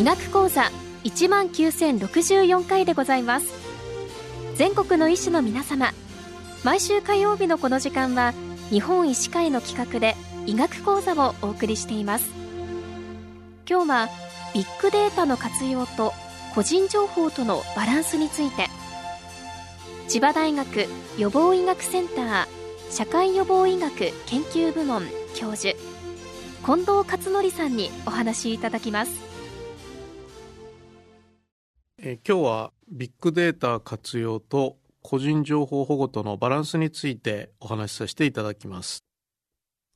医学講座一万九千六十四回でございます。全国の医師の皆様毎週火曜日のこの時間は日本医師会の企画で医学講座をお送りしています。今日はビッグデータの活用と個人情報とのバランスについて。千葉大学予防医学センター社会予防医学研究部門教授近藤勝則さんにお話しいただきます。え今日はビッグデータ活用と個人情報保護とのバランスについてお話しさせていただきます。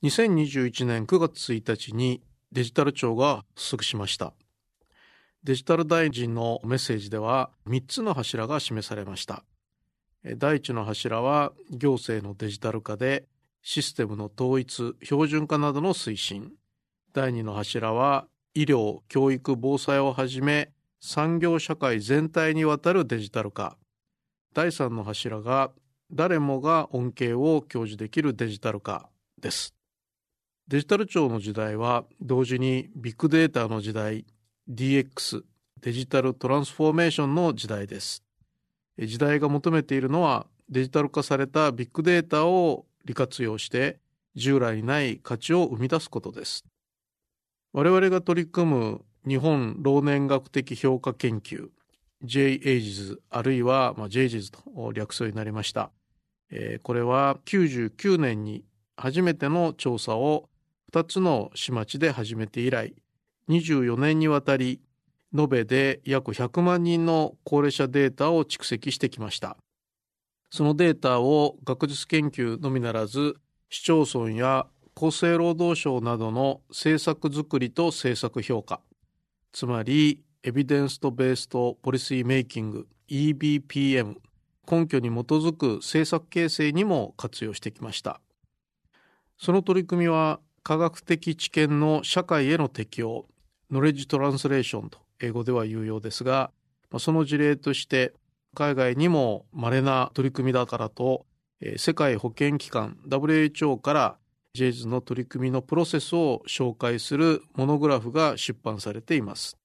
2021年9月1日にデジタル庁が発足しました。デジタル大臣のメッセージでは3つの柱が示されました。第一の柱は行政のデジタル化でシステムの統一標準化などの推進。第二の柱は医療教育防災をはじめ産業社会全体にわたるデジタル化。第三の柱が誰もが恩恵を享受できるデジタル化です。デジタル庁の時代は同時にビッグデータの時代 DX デジタルトランスフォーメーションの時代です。時代が求めているのはデジタル化されたビッグデータを利活用して従来にない価値を生み出すことです。我々が取り組む日本老年学的評価研究 JAGES あるいは、JAGES と略すようになりました、えー、これは99年に初めての調査を2つの市町で始めて以来24年にわたり延べで約100万人の高齢者データを蓄積してきました。そのデータを学術研究のみならず、市町村や厚生労働省などの政策づくりと政策評価、つまりエビデンスとベースとポリシーメイキング EBPM 根拠に基づく政策形成にも活用してきました。その取り組みは科学的知見の社会への適用ノレッジトランスレーションと英語では有用ですが、その事例として海外にも稀な取り組みだからと、世界保健機関 WHO から JAIDS の取り組みのプロセスを紹介するモノグラフが出版されています。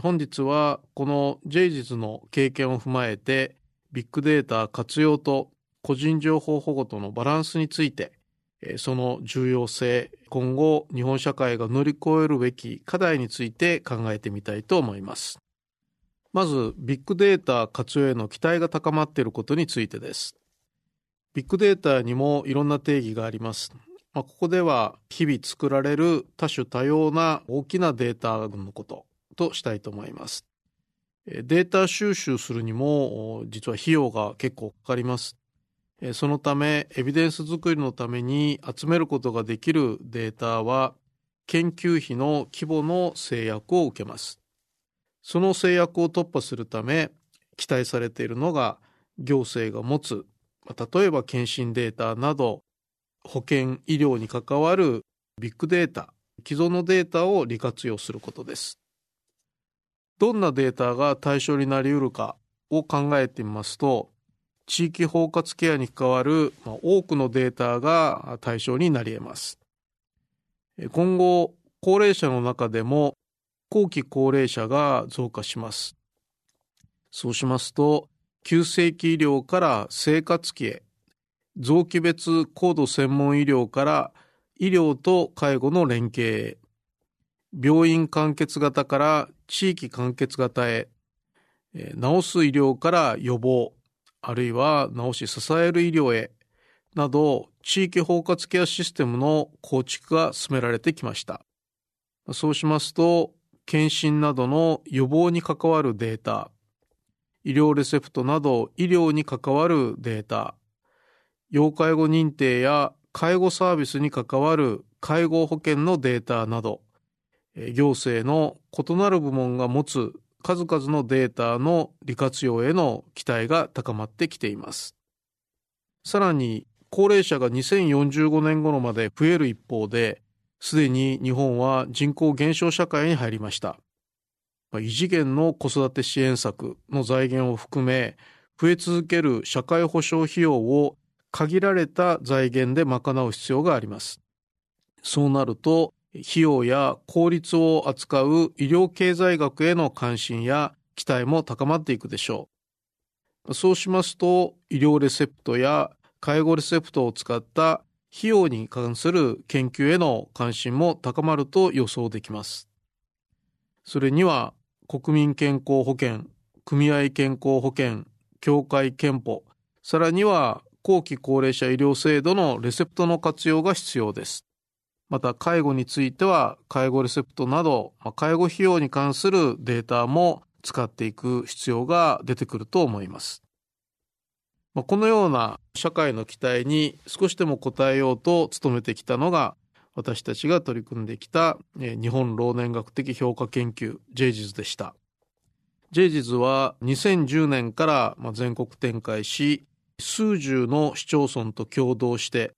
本日はこの JAIDS の経験を踏まえてビッグデータ活用と個人情報保護とのバランスについてその重要性、今後日本社会が乗り越えるべき課題について考えてみたいと思います。まず、ビッグデータ活用への期待が高まっていることについてです。ビッグデータにもいろんな定義があります。まあ、ここでは日々作られる多種多様な大きなデータのこととしたいと思います。データ収集するにも実は費用が結構かかります。そのためエビデンス作りのために集めることができるデータは研究費の規模の制約を受けます。その制約を突破するため期待されているのが行政が持つ例えば検診データなど保健医療に関わるビッグデータ既存のデータを利活用することです。どんなデータが対象になりうるかを考えてみますと地域包括ケアに関わる多くのデータが対象になり得ます。今後、高齢者の中でも後期高齢者が増加します。そうしますと、急性期医療から生活期へ、臓器別高度専門医療から医療と介護の連携へ、病院完結型から地域完結型へ、治す医療から予防、あるいは治し支える医療へなど地域包括ケアシステムの構築が進められてきました。そうしますと、検診などの予防に関わるデータ、医療レセプトなど医療に関わるデータ、要介護認定や介護サービスに関わる介護保険のデータなど、行政の異なる部門が持つ数々のデータの利活用への期待が高まってきています。さらに、高齢者が2045年頃まで増える一方で、すでに日本は人口減少社会に入りました。異次元の子育て支援策の財源を含め、増え続ける社会保障費用を限られた財源で賄う必要があります。そうなると、費用や効率を扱う医療経済学への関心や期待も高まっていくでしょう。そうしますと、医療レセプトや介護レセプトを使った費用に関する研究への関心も高まると予想できます。それには国民健康保険、組合健康保険、協会憲法、さらには後期高齢者医療制度のレセプトの活用が必要です。また介護については介護レセプトなど介護費用に関するデータも使っていく必要が出てくると思います。このような社会の期待に少しでも応えようと努めてきたのが私たちが取り組んできた日本老年学的評価研究 JGS でした。JGS は2010年から全国展開し数十の市町村と共同して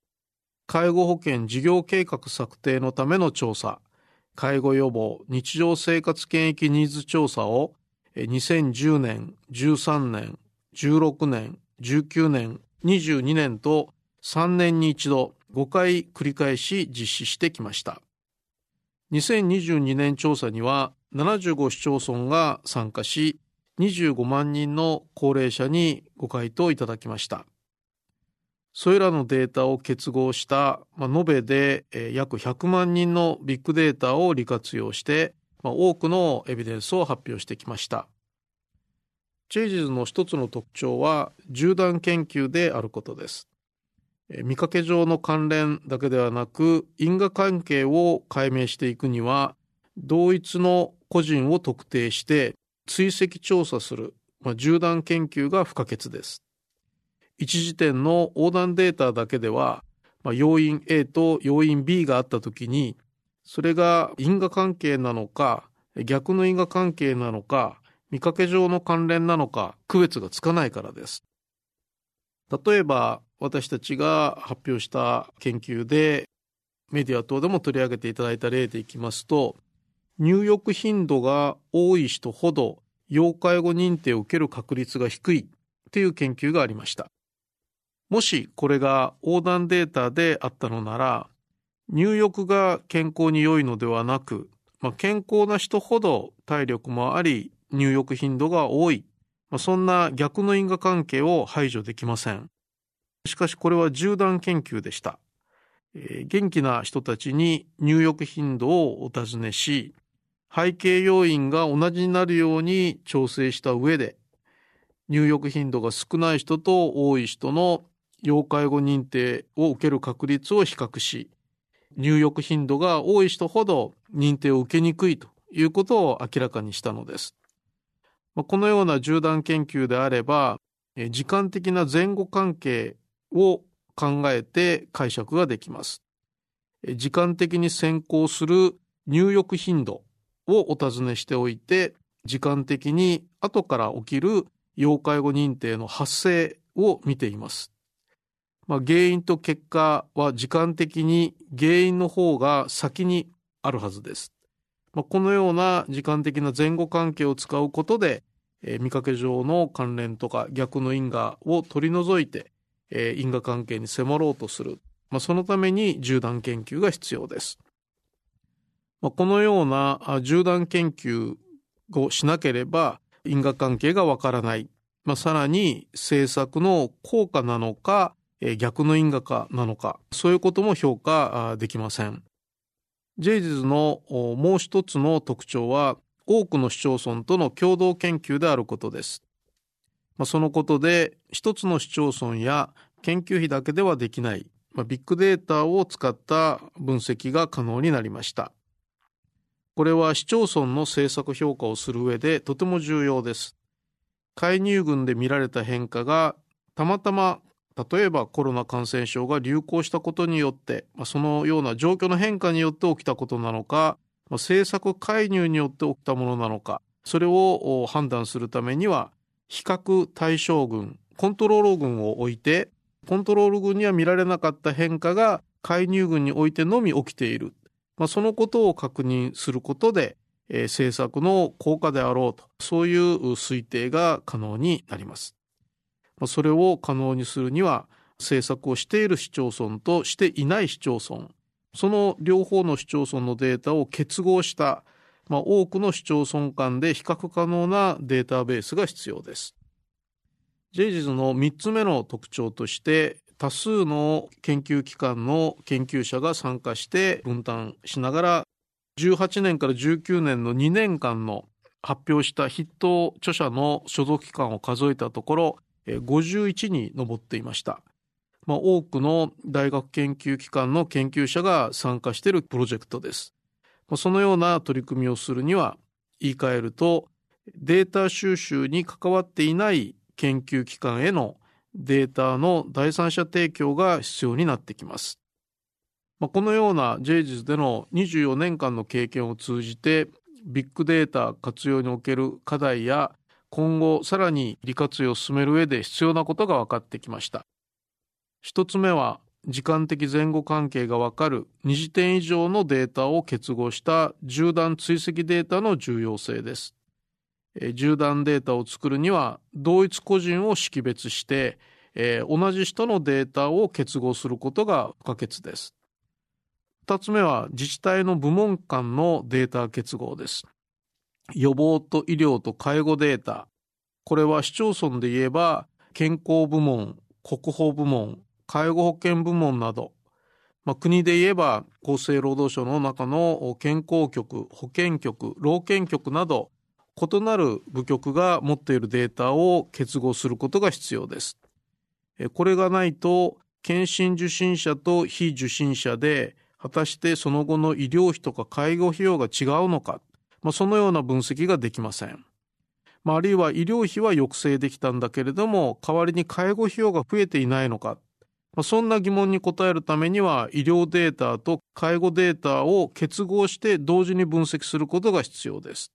介護保険事業計画策定のための調査介護予防日常生活権益ニーズ調査を2010年13年16年19年22年と3年に一度5回繰り返し実施してきました。2022年調査には75市町村が参加し25万人の高齢者にご回答いただきました。それらのデータを結合した、まあ、延べで、え約100万人のビッグデータを利活用して、まあ、多くのエビデンスを発表してきました。チェイジズの一つの特徴は縦断研究であることです。見かけ上の関連だけではなく因果関係を解明していくには同一の個人を特定して追跡調査する、まあ、縦断研究が不可欠です。一時点の横断データだけでは、まあ、要因 A と要因 B があったときに、それが因果関係なのか、逆の因果関係なのか、見かけ上の関連なのか、区別がつかないからです。例えば、私たちが発表した研究で、メディア等でも取り上げていただいた例でいきますと、入浴頻度が多い人ほど要介護認定を受ける確率が低いという研究がありました。もしこれが横断データであったのなら、入浴が健康に良いのではなく、まあ、健康な人ほど体力もあり、入浴頻度が多い、まあ、そんな逆の因果関係を排除できません。しかしこれは縦断研究でした。えー、元気な人たちに入浴頻度をお尋ねし、背景要因が同じになるように調整した上で、入浴頻度が少ない人と多い人の要介護認定を受ける確率を比較し、入浴頻度が多い人ほど認定を受けにくいということを明らかにしたのです。このような縦断研究であれば、時間的な前後関係を考えて解釈ができます。時間的に先行する入浴頻度をお尋ねしておいて、時間的に後から起きる要介護認定の発生を見ています。まあ、原因と結果は時間的に原因の方が先にあるはずです。まあ、このような時間的な前後関係を使うことで、えー、見かけ上の関連とか逆の因果を取り除いて、えー、因果関係に迫ろうとする。まあ、そのために縦断研究が必要です。まあ、このような縦断研究をしなければ因果関係がわからない。まあ、さらに政策の効果なのか、逆の因果かなのか、そういうことも評価できません。ジェイズのもう一つの特徴は、多くの市町村との共同研究であることです。まあ、そのことで、一つの市町村や研究費だけではできない、まあ、ビッグデータを使った分析が可能になりました。これは市町村の政策評価をする上でとても重要です。介入群で見られた変化がたまたま例えばコロナ感染症が流行したことによってまあそのような状況の変化によって起きたことなのかまあ政策介入によって起きたものなのかそれを判断するためには比較対象群コントロール群を置いてコントロール群には見られなかった変化が介入群においてのみ起きているまあ、そのことを確認することで、えー、政策の効果であろうと、そういう推定が可能になります。まあ、それを可能にするには、政策をしている市町村としていない市町村、その両方の市町村のデータを結合した、まあ、多くの市町村間で比較可能なデータベースが必要です。JGIS の3つ目の特徴として多数の研究機関の研究者が参加して分担しながら18年から19年の2年間の発表した筆頭著者の所属機関を数えたところ51に上っていました。まあ、多くの大学研究機関の研究者が参加しているプロジェクトです。そのような取り組みをするには言い換えるとデータ収集に関わっていない研究機関へのデータの第三者提供が必要になってきます。まあ、このような JGIS での24年間の経験を通じてビッグデータ活用における課題や今後さらに利活用を進める上で必要なことが分かってきました。一つ目は時間的前後関係がわかる2次点以上のデータを結合した縦断追跡データの重要性です。縦断データを作るには同一個人を識別して、えー、同じ人のデータを結合することが不可欠です。二つ目は自治体の部門間のデータ結合です。予防と医療と介護データ。これは市町村で言えば健康部門、国保部門、介護保険部門など、まあ、国で言えば厚生労働省の中の健康局、保健局、老健局など異なる部局が持っているデータを結合することが必要です。これがないと検診受診者と非受診者で果たしてその後の医療費とか介護費用が違うのか、まあ、そのような分析ができません。まあ、あるいは医療費は抑制できたんだけれども代わりに介護費用が増えていないのか、そんな疑問に答えるためには医療データと介護データを結合して同時に分析することが必要です。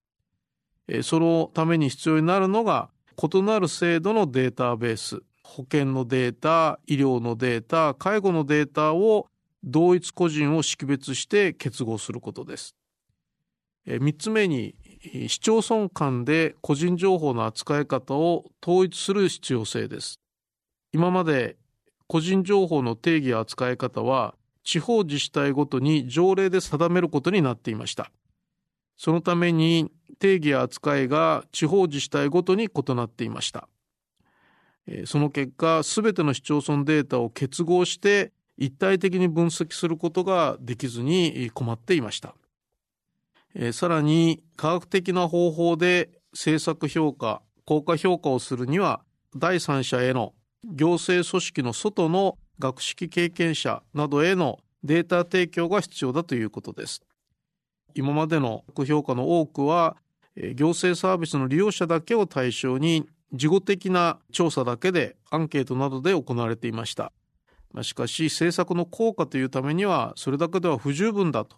そのために必要になるのが異なる制度のデータベース、保険のデータ、医療のデータ、介護のデータを同一個人を識別して結合することです。三つ目に市町村間で個人情報の扱い方を統一する必要性です。今まで個人情報の定義や扱い方は地方自治体ごとに条例で定めることになっていました。そのために定義や扱いが地方自治体ごとに異なっていました。その結果、すべての市町村データを結合して一体的に分析することができずに困っていました。さらに、科学的な方法で政策評価、効果評価をするには、第三者への行政組織の外の学識経験者などへのデータ提供が必要だということです。今までの評価の多くは行政サービスの利用者だけを対象に事後的な調査だけでアンケートなどで行われていました。しかし政策の効果というためにはそれだけでは不十分だと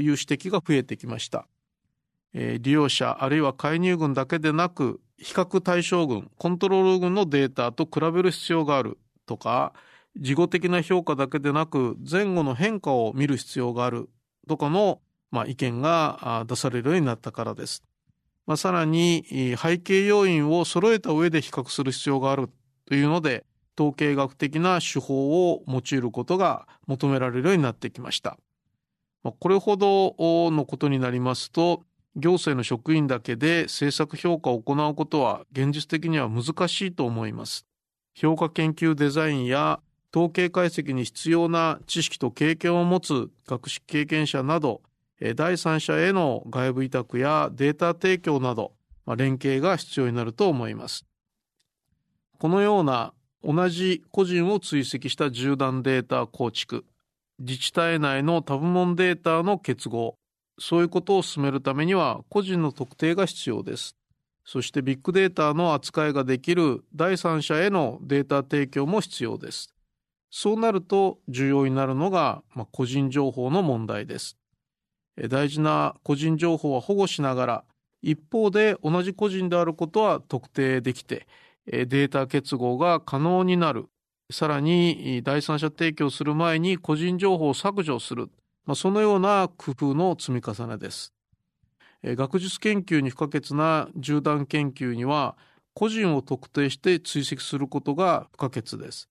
いう指摘が増えてきました。利用者あるいは介入群だけでなく比較対象群、コントロール群のデータと比べる必要があるとか、事後的な評価だけでなく前後の変化を見る必要があるとかの、まあ、意見が出されるようになったからです。まあ、さらに背景要因を揃えた上で比較する必要があるというので統計学的な手法を用いることが求められるようになってきました。まあ、これほどのことになりますと行政の職員だけで政策評価を行うことは現実的には難しいと思います。評価研究デザインや統計解析に必要な知識と経験を持つ学識経験者など第三者への外部委託やデータ提供など連携が必要になると思います。このような同じ個人を追跡した縦断データ構築、自治体内の多部門データの結合、そういうことを進めるためには個人の特定が必要です。そしてビッグデータの扱いができる第三者へのデータ提供も必要です。そうなると重要になるのが、まあ、個人情報の問題です。大事な個人情報は保護しながら一方で同じ個人であることは特定できてデータ結合が可能になるさらに第三者提供する前に個人情報を削除するまあ、そのような工夫の積み重ねです。学術研究に不可欠な縦断研究には個人を特定して追跡することが不可欠です。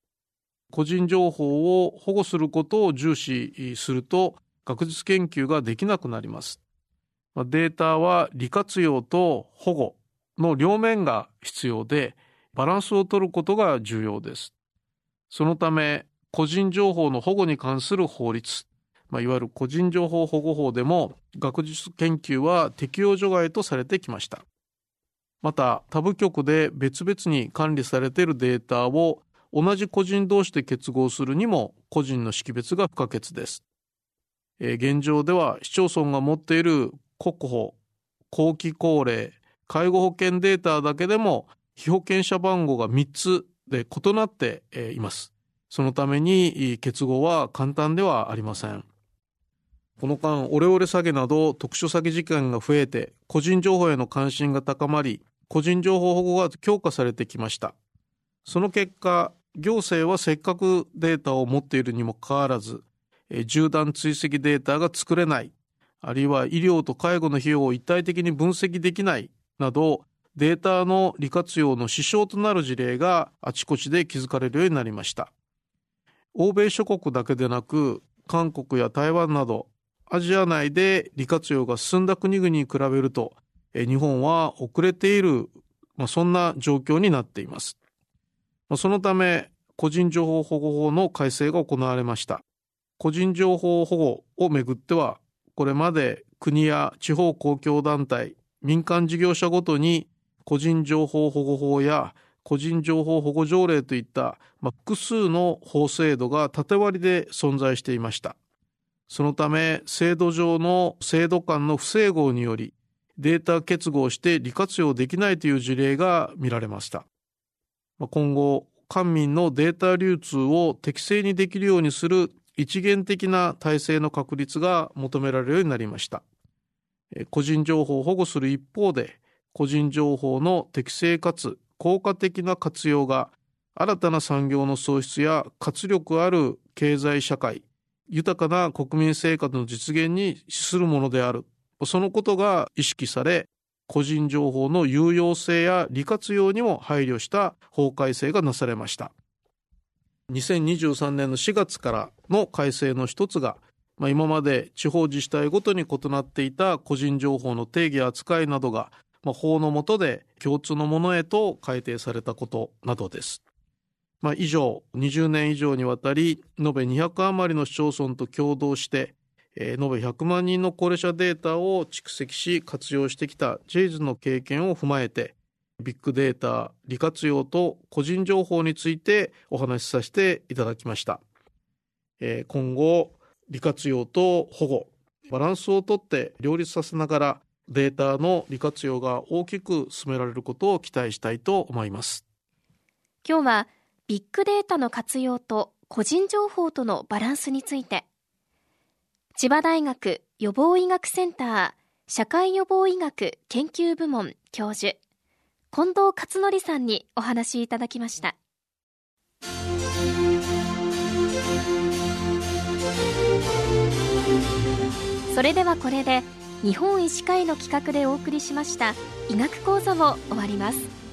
個人情報を保護することを重視すると学術研究ができなくなります。データは利活用と保護の両面が必要でバランスを取ることが重要です。そのため個人情報の保護に関する法律、まあ、いわゆる個人情報保護法でも学術研究は適用除外とされてきました。また他部局で別々に管理されているデータを同じ個人同士で結合するにも個人の識別が不可欠です。えー、現状では市町村が持っている国保、後期高齢、介護保険データだけでも被保険者番号が3つで異なっています。そのために結合は簡単ではありません。この間、オレオレ詐欺など特殊詐欺事件が増えて、個人情報への関心が高まり、個人情報保護が強化されてきました。その結果、行政はせっかくデータを持っているにもかかわらず、縦断追跡データが作れない、あるいは医療と介護の費用を一体的に分析できないなど、データの利活用の支障となる事例があちこちで気づかれるようになりました。欧米諸国だけでなく、韓国や台湾など、アジア内で利活用が進んだ国々に比べると、日本は遅れている、まあ、そんな状況になっています。そのため、個人情報保護法の改正が行われました。個人情報保護をめぐっては、これまで国や地方公共団体、民間事業者ごとに個人情報保護法や個人情報保護条例といった、まあ、複数の法制度が縦割りで存在していました。そのため制度上の制度間の不整合によりデータ結合して利活用できないという事例が見られました。今後、官民のデータ流通を適正にできるようにする一元的な体制の確立が求められるようになりました。個人情報を保護する一方で、個人情報の適正かつ効果的な活用が新たな産業の創出や活力ある経済社会、豊かな国民生活の実現に資するものである。そのことが意識され、個人情報の有用性や利活用にも配慮した法改正がなされました。2023年の4月からの改正の一つが、まあ、今まで地方自治体ごとに異なっていた個人情報の定義扱いなどが、まあ、法の下で共通のものへと改定されたことなどです。まあ、以上、20年以上にわたり、延べ200余りの市町村と共同して、えー、延べ100万人の高齢者データを蓄積し活用してきた JAYS の経験を踏まえて、ビッグデータ利活用と個人情報についてお話しさせていただきました。えー、今後、利活用と保護、バランスをとって両立させながらデータの利活用が大きく進められることを期待したいと思います。今日はビッグデータの活用と個人情報とのバランスについて、千葉大学予防医学センター社会予防医学研究部門教授、近藤勝則さんにお話いただきました。それではこれで日本医師会の企画でお送りしました医学講座を終わります。